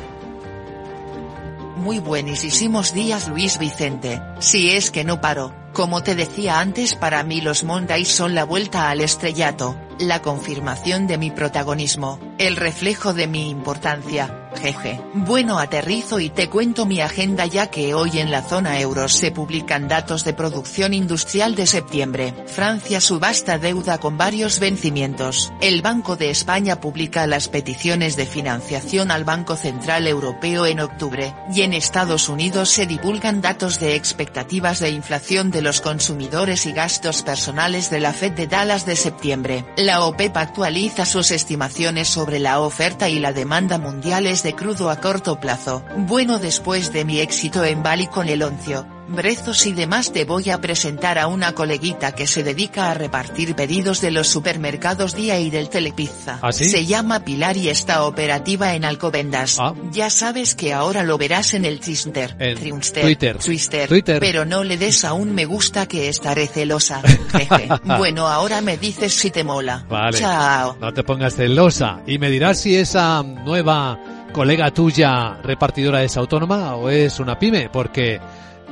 Muy buenísimos días Luis Vicente, si es que no paro, como te decía antes para mí los Mondays son la vuelta al estrellato, la confirmación de mi protagonismo, el reflejo de mi importancia, jeje. Bueno aterrizo y te cuento mi agenda ya que hoy en la zona euro se publican datos de producción industrial de septiembre. Francia subasta deuda con varios vencimientos. El Banco de España publica las peticiones de financiación al Banco Central Europeo en octubre, y en Estados Unidos se divulgan datos de expectativas de inflación de los consumidores y gastos personales de la Fed de Dallas de septiembre. La OPEP actualiza sus estimaciones sobre la oferta y la demanda mundiales de crudo a corto plazo. Bueno después de mi éxito en Bali con el oncio, brezos y demás te voy a presentar a una coleguita que se dedica a repartir pedidos de los supermercados Día y del Telepizza. ¿Ah, sí? Se llama Pilar y está operativa en Alcobendas. Ya sabes que ahora lo verás en el Twister, En Triunster, Twitter. Twister, Twitter. pero no le des a un me gusta que estaré celosa. (laughs) Jeje. bueno ahora me dices si te mola. Vale. Chao. No te pongas celosa. Y me dirás si esa nueva colega tuya repartidora es autónoma o es una pyme, porque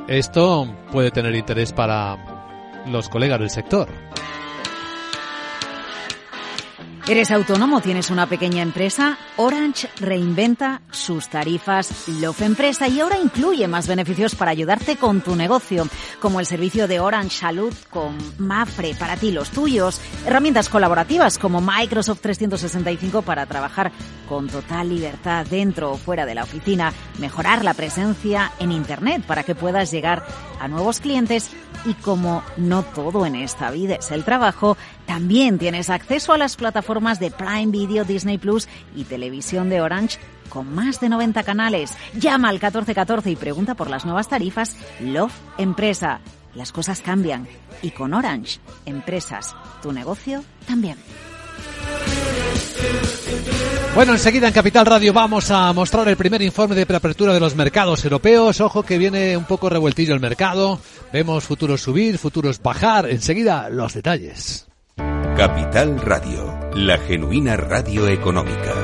esto puede tener interés para los colegas del sector. ¿Eres autónomo? ¿Tienes una pequeña empresa? Orange reinventa sus tarifas Love Empresa y ahora incluye más beneficios para ayudarte con tu negocio, como el servicio de Orange Salud con Mafre para ti los tuyos, herramientas colaborativas como Microsoft 365 para trabajar con total libertad dentro o fuera de la oficina, mejorar la presencia en Internet para que puedas llegar a nuevos clientes y como no todo en esta vida es el trabajo, también tienes acceso a las plataformas de Prime Video, Disney Plus y televisión de Orange con más de 90 canales. Llama al 1414 y pregunta por las nuevas tarifas Love Empresa. Las cosas cambian y con Orange, empresas, tu negocio también. Bueno, enseguida en Capital Radio vamos a mostrar el primer informe de preapertura de los mercados europeos. Ojo que viene un poco revueltillo el mercado. Vemos futuros subir, futuros bajar. Enseguida los detalles. Capital Radio, la genuina radio económica.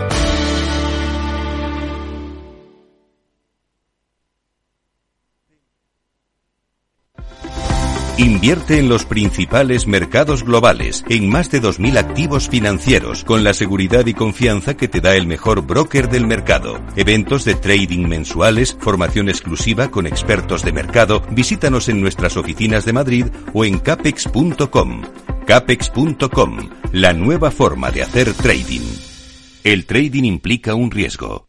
Invierte en los principales mercados globales, en más de 2.000 activos financieros, con la seguridad y confianza que te da el mejor broker del mercado. Eventos de trading mensuales, formación exclusiva con expertos de mercado. Visítanos en nuestras oficinas de Madrid o en capex.com. Capex.com, la nueva forma de hacer trading. El trading implica un riesgo.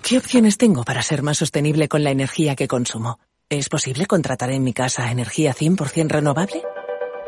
¿Qué opciones tengo para ser más sostenible con la energía que consumo? ¿Es posible contratar en mi casa energía 100% renovable?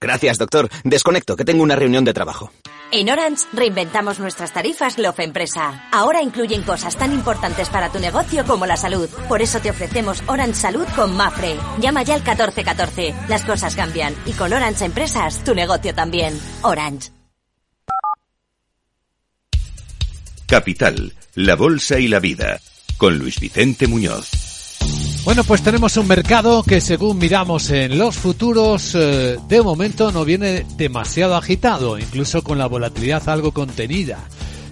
Gracias, doctor. Desconecto, que tengo una reunión de trabajo. En Orange reinventamos nuestras tarifas Love Empresa. Ahora incluyen cosas tan importantes para tu negocio como la salud. Por eso te ofrecemos Orange Salud con Mafre. Llama ya al 1414. Las cosas cambian y con Orange Empresas tu negocio también. Orange. Capital, la Bolsa y la Vida, con Luis Vicente Muñoz. Bueno, pues tenemos un mercado que según miramos en los futuros, eh, de momento no viene demasiado agitado, incluso con la volatilidad algo contenida.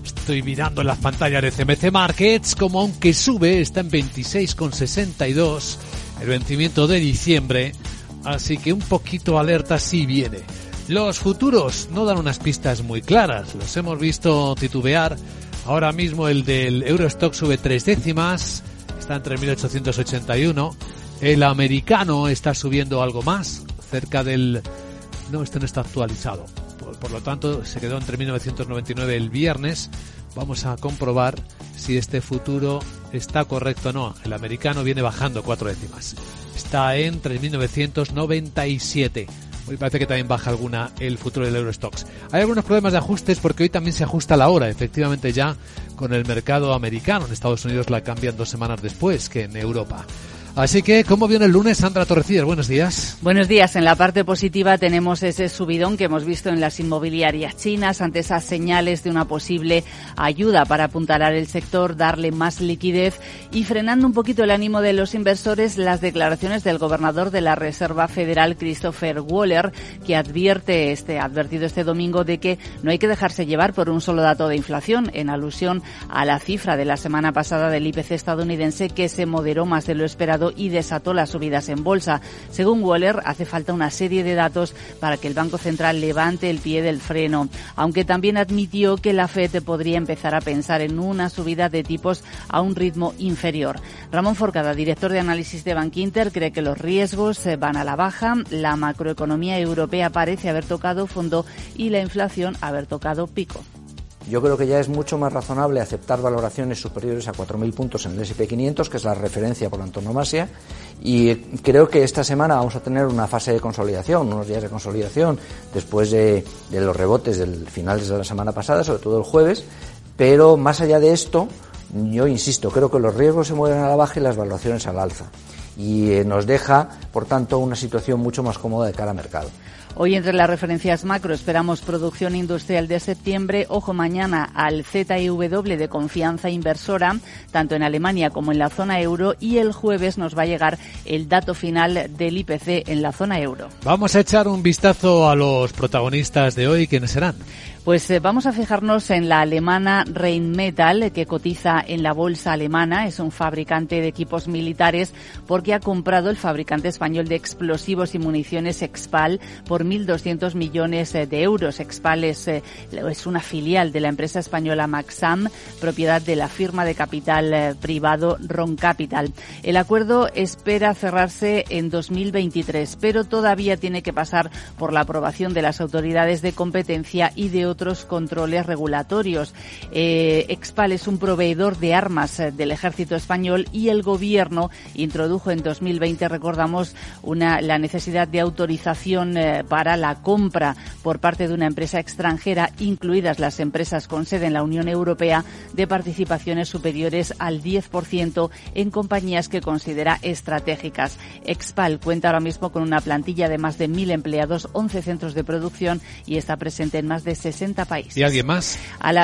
Estoy mirando las pantallas de CMC Markets como aunque sube, está en 26,62 el vencimiento de diciembre, así que un poquito alerta sí viene. Los futuros no dan unas pistas muy claras, los hemos visto titubear. Ahora mismo el del Eurostock sube tres décimas, está entre 1881. El americano está subiendo algo más, cerca del... No, este no está actualizado. Por, lo tanto, se quedó entre 1999 el viernes. Vamos a comprobar si este futuro está correcto o no. El americano viene bajando cuatro décimas. Está en 3.997. Hoy parece que también baja alguna el futuro del Eurostox. Hay algunos problemas de ajustes porque hoy también se ajusta la hora. Efectivamente ya con el mercado americano. En Estados Unidos la cambian dos semanas después que en Europa. Así que, ¿cómo viene el lunes, Sandra Torrecillas? Buenos días. Buenos días. En la parte positiva tenemos ese subidón que hemos visto en las inmobiliarias chinas ante esas señales de una posible ayuda para apuntalar el sector, darle más liquidez y frenando un poquito el ánimo de los inversores las declaraciones del gobernador de la Reserva Federal, Christopher Waller, que advierte este, advertido este domingo de que no hay que dejarse llevar por un solo dato de inflación, en alusión a la cifra de la semana pasada del IPC estadounidense que se moderó más de lo esperado y desató las subidas en bolsa. Según Waller, hace falta una serie de datos para que el Banco Central levante el pie del freno, aunque también admitió que la FED podría empezar a pensar en una subida de tipos a un ritmo inferior. Ramón Forcada, director de análisis de Bankinter, cree que los riesgos van a la baja, la macroeconomía europea parece haber tocado fondo y la inflación haber tocado pico. Yo creo que ya es mucho más razonable aceptar valoraciones superiores a 4.000 puntos en el SP500, que es la referencia por antonomasia, y creo que esta semana vamos a tener una fase de consolidación, unos días de consolidación, después de, de los rebotes del finales de la semana pasada, sobre todo el jueves, pero más allá de esto, yo insisto, creo que los riesgos se mueven a la baja y las valoraciones al alza. Y eh, nos deja, por tanto, una situación mucho más cómoda de cara al mercado. Hoy entre las referencias macro esperamos producción industrial de septiembre. Ojo mañana al ZIW de confianza inversora, tanto en Alemania como en la zona euro. Y el jueves nos va a llegar el dato final del IPC en la zona euro. Vamos a echar un vistazo a los protagonistas de hoy. ¿Quiénes serán? Pues eh, vamos a fijarnos en la alemana Rheinmetall, que cotiza en la bolsa alemana. Es un fabricante de equipos militares porque ha comprado el fabricante español de explosivos y municiones Expal por 1.200 millones eh, de euros. Expal eh, es, una filial de la empresa española Maxam, propiedad de la firma de capital privado Ron Capital. El acuerdo espera cerrarse en 2023, pero todavía tiene que pasar por la aprobación de las autoridades de competencia y de otros controles regulatorios. Eh, Expal es un proveedor de armas eh, del ejército español y el gobierno introdujo en 2020, recordamos, una, la necesidad de autorización eh, para la compra por parte de una empresa extranjera, incluidas las empresas con sede en la Unión Europea, de participaciones superiores al 10% en compañías que considera estratégicas. Expal cuenta ahora mismo con una plantilla de más de mil empleados, 11 centros de producción y está presente en más de 60 60 países. ¿Y alguien más?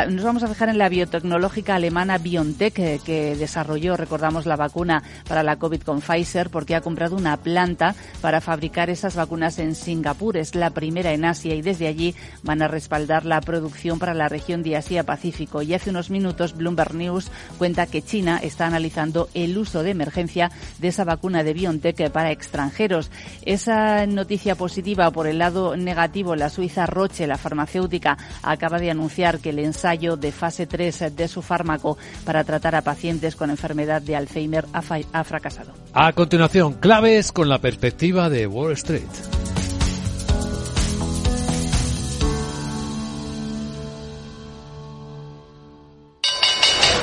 nos vamos a dejar en la biotecnológica alemana BioNTech, eh, que desarrolló, recordamos, la vacuna para la COVID con Pfizer, porque ha comprado una planta para fabricar esas vacunas en Singapur. Es la primera en Asia y desde allí van a respaldar la producción para la región de Asia-Pacífico. Y hace unos minutos Bloomberg News cuenta que China está analizando el uso de emergencia de esa vacuna de BioNTech para extranjeros. Esa noticia positiva por el lado negativo, la Suiza Roche, la farmacéutica, acaba de anunciar que el ensayo de fase 3 de su fármaco para tratar a pacientes con enfermedad de Alzheimer ha, ha fracasado. A continuación, claves con la perspectiva de Wall Street.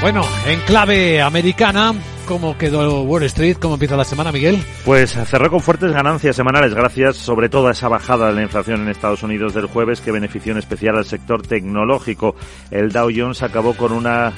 Bueno, en clave americana, ¿cómo quedó Wall Street? ¿Cómo empieza la semana, Miguel? Pues cerró con fuertes ganancias semanales gracias sobre todo a esa bajada de la inflación en Estados Unidos del jueves que benefició en especial al sector tecnológico. El Dow Jones acabó con una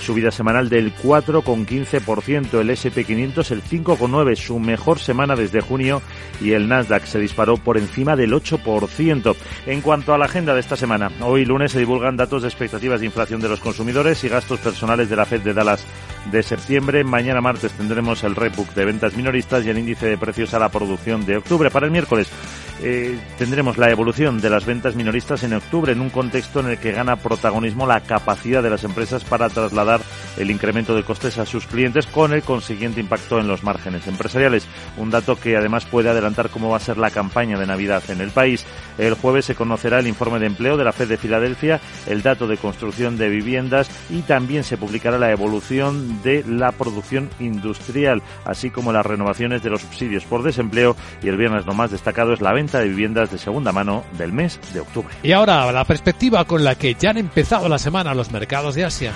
subida semanal del 4,15%, el SP500 el 5,9%, su mejor semana desde junio y el Nasdaq se disparó por encima del 8%. En cuanto a la agenda de esta semana, hoy lunes se divulgan datos de expectativas de inflación de los consumidores y gastos personales de la Fed de Dallas de septiembre. Mañana martes tendremos el rebook de ventas minoristas y el índice de precios a la producción de octubre. Para el miércoles eh, tendremos la evolución de las ventas minoristas en octubre en un contexto en el que gana protagonismo la capacidad de las empresas para trasladar el incremento de costes a sus clientes con el consiguiente impacto en los márgenes empresariales. Un dato que además puede adelantar cómo va a ser la campaña de Navidad en el país. El jueves se conocerá el informe de empleo de la Fed de Filadelfia, el dato de construcción de viviendas y también se publicará la evolución de la producción industrial, así como las renovaciones de los subsidios por desempleo y el viernes lo más destacado es la de viviendas de segunda mano del mes de octubre. Y ahora la perspectiva con la que ya han empezado la semana los mercados de Asia.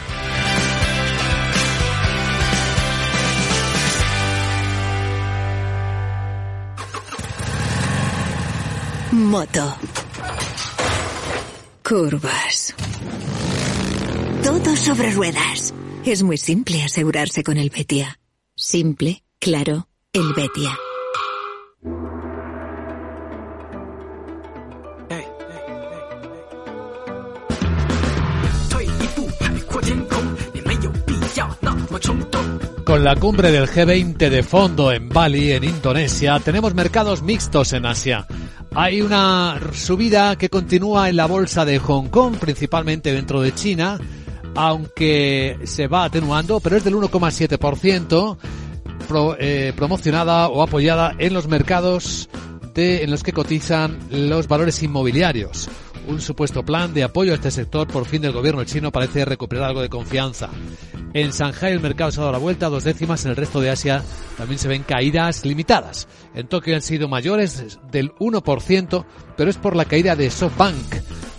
Moto. Curvas. Todo sobre ruedas. Es muy simple asegurarse con el Betia. Simple, claro, el Betia. Con la cumbre del G20 de fondo en Bali, en Indonesia, tenemos mercados mixtos en Asia. Hay una subida que continúa en la bolsa de Hong Kong, principalmente dentro de China, aunque se va atenuando, pero es del 1,7%, eh, promocionada o apoyada en los mercados en los que cotizan los valores inmobiliarios un supuesto plan de apoyo a este sector por fin del gobierno chino parece recuperar algo de confianza. En Shanghai el mercado se ha dado la vuelta dos décimas, en el resto de Asia también se ven caídas limitadas. En Tokio han sido mayores del 1%, pero es por la caída de SoftBank,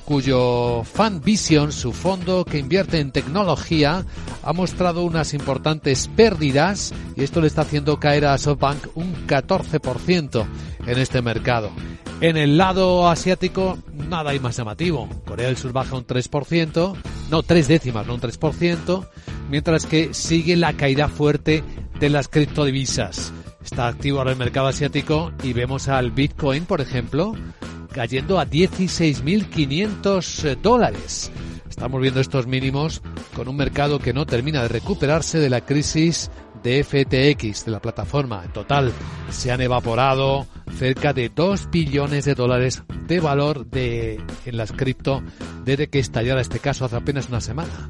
cuyo FanVision, su fondo que invierte en tecnología, ha mostrado unas importantes pérdidas y esto le está haciendo caer a SoftBank un 14% en este mercado. En el lado asiático, nada hay más llamativo. Corea del Sur baja un 3%, no, tres décimas, no un 3%, mientras que sigue la caída fuerte de las criptodivisas. Está activo ahora el mercado asiático y vemos al Bitcoin, por ejemplo, cayendo a 16.500 dólares. Estamos viendo estos mínimos con un mercado que no termina de recuperarse de la crisis de FTX, de la plataforma. En total se han evaporado cerca de 2 billones de dólares de valor de, en las cripto desde que estallara este caso hace apenas una semana.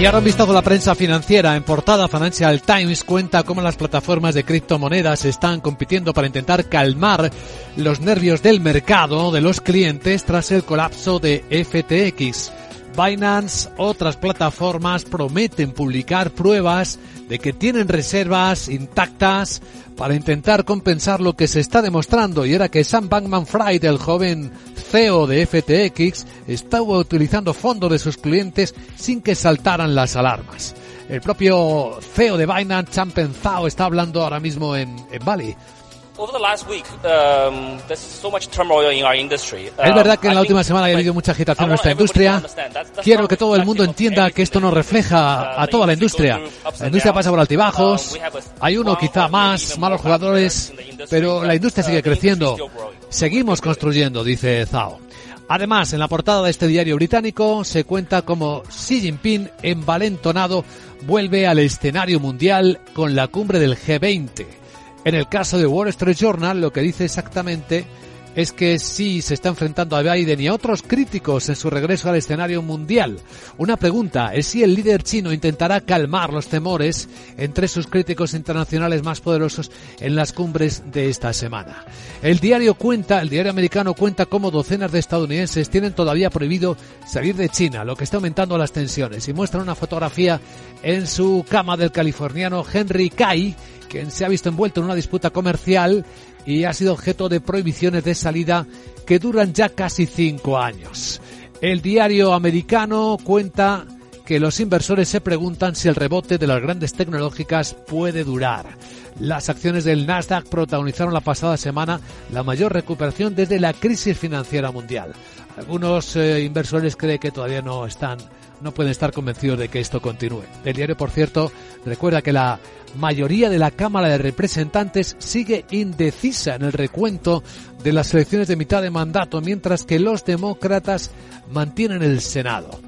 Y ahora un vistazo la prensa financiera. En portada, Financial Times cuenta cómo las plataformas de criptomonedas están compitiendo para intentar calmar los nervios del mercado de los clientes tras el colapso de FTX. Binance, otras plataformas prometen publicar pruebas de que tienen reservas intactas para intentar compensar lo que se está demostrando y era que Sam Bankman-Fried, el joven CEO de FTX, estaba utilizando fondos de sus clientes sin que saltaran las alarmas. El propio CEO de Binance, Changpeng Zhao, está hablando ahora mismo en Bali. Es verdad que en la última semana ha habido mucha agitación en nuestra industria. Quiero que todo el mundo entienda que esto nos refleja a toda la industria. La industria pasa por altibajos. Hay uno quizá más, malos jugadores, pero la industria sigue creciendo. Seguimos construyendo, dice Zhao. Además, en la portada de este diario británico se cuenta cómo Xi Jinping, envalentonado, vuelve al escenario mundial con la cumbre del G20. En el caso de Wall Street Journal, lo que dice exactamente es que sí se está enfrentando a Biden y a otros críticos en su regreso al escenario mundial. Una pregunta es si el líder chino intentará calmar los temores entre sus críticos internacionales más poderosos en las cumbres de esta semana. El diario cuenta, el diario americano cuenta cómo docenas de estadounidenses tienen todavía prohibido salir de China, lo que está aumentando las tensiones y muestra una fotografía en su cama del californiano Henry Kai, quien se ha visto envuelto en una disputa comercial y ha sido objeto de prohibiciones de salida que duran ya casi cinco años. El diario americano cuenta que los inversores se preguntan si el rebote de las grandes tecnológicas puede durar. Las acciones del Nasdaq protagonizaron la pasada semana la mayor recuperación desde la crisis financiera mundial. Algunos eh, inversores creen que todavía no están no pueden estar convencidos de que esto continúe. El diario, por cierto, recuerda que la mayoría de la Cámara de Representantes sigue indecisa en el recuento de las elecciones de mitad de mandato, mientras que los demócratas mantienen el Senado.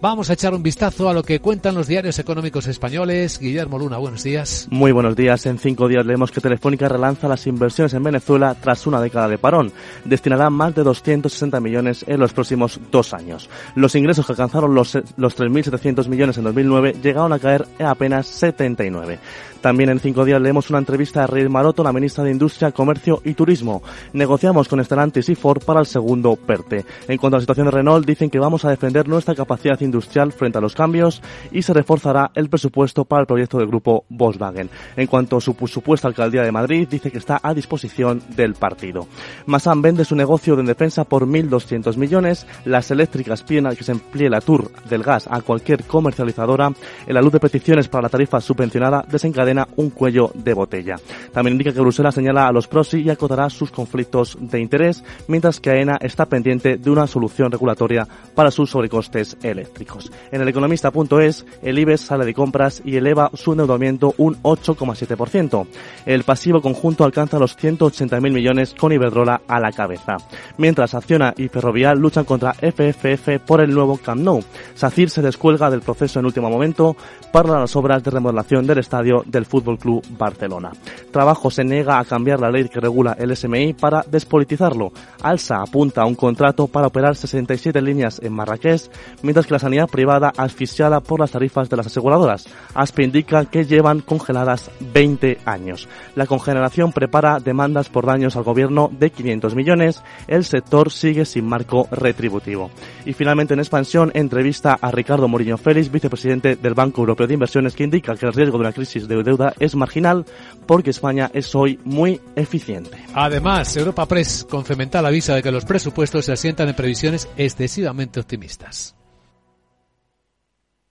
Vamos a echar un vistazo a lo que cuentan los diarios económicos españoles. Guillermo Luna, buenos días. Muy buenos días. En cinco días leemos que Telefónica relanza las inversiones en Venezuela tras una década de parón. Destinará más de 260 millones en los próximos dos años. Los ingresos que alcanzaron los, los 3.700 millones en 2009 llegaron a caer a apenas 79. También en cinco días leemos una entrevista a Rey Maroto, la ministra de Industria, Comercio y Turismo. Negociamos con Stellantis y Ford para el segundo PERTE. En cuanto a la situación de Renault, dicen que vamos a defender nuestra capacidad industrial frente a los cambios y se reforzará el presupuesto para el proyecto del grupo Volkswagen. En cuanto a su supuesta alcaldía de Madrid, dice que está a disposición del partido. Masan vende su negocio de defensa por 1.200 millones. Las eléctricas piden que se emplee la TUR del gas a cualquier comercializadora. En la luz de peticiones para la tarifa subvencionada desencadena un cuello de botella. También indica que Bruselas señala a los PROSI y acotará sus conflictos de interés, mientras que AENA está pendiente de una solución regulatoria para sus sobrecostes eléctricos. En el economista.es, el IBEX sale de compras y eleva su endeudamiento un 8,7%. El pasivo conjunto alcanza los 180.000 millones con Iberdrola a la cabeza. Mientras Acciona y Ferrovial luchan contra FFF por el nuevo Camp Nou. SACIR se descuelga del proceso en último momento para las obras de remodelación del estadio del Fútbol Club Barcelona. Trabajo se niega a cambiar la ley que regula el SMI para despolitizarlo. Alsa apunta a un contrato para operar 67 líneas en Marrakech, mientras que la sanidad privada asfixiada por las tarifas de las aseguradoras. ASPE indica que llevan congeladas 20 años. La congeneración prepara demandas por daños al gobierno de 500 millones. El sector sigue sin marco retributivo. Y finalmente en expansión, entrevista a Ricardo Mourinho Félix, vicepresidente del Banco Europeo de Inversiones, que indica que el riesgo de una crisis de deuda es marginal porque España es hoy muy eficiente. Además, Europa Press con Femental avisa de que los presupuestos se asientan en previsiones excesivamente optimistas.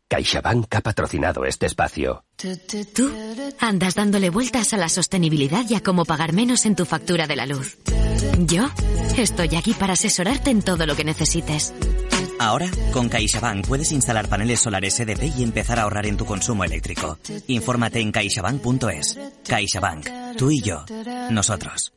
CaixaBank ha patrocinado este espacio. Tú andas dándole vueltas a la sostenibilidad y a cómo pagar menos en tu factura de la luz. Yo estoy aquí para asesorarte en todo lo que necesites Ahora, con CaixaBank puedes instalar paneles solares EDP y empezar a ahorrar en tu consumo eléctrico. Infórmate en caixabank.es. CaixaBank. Tú y yo. Nosotros.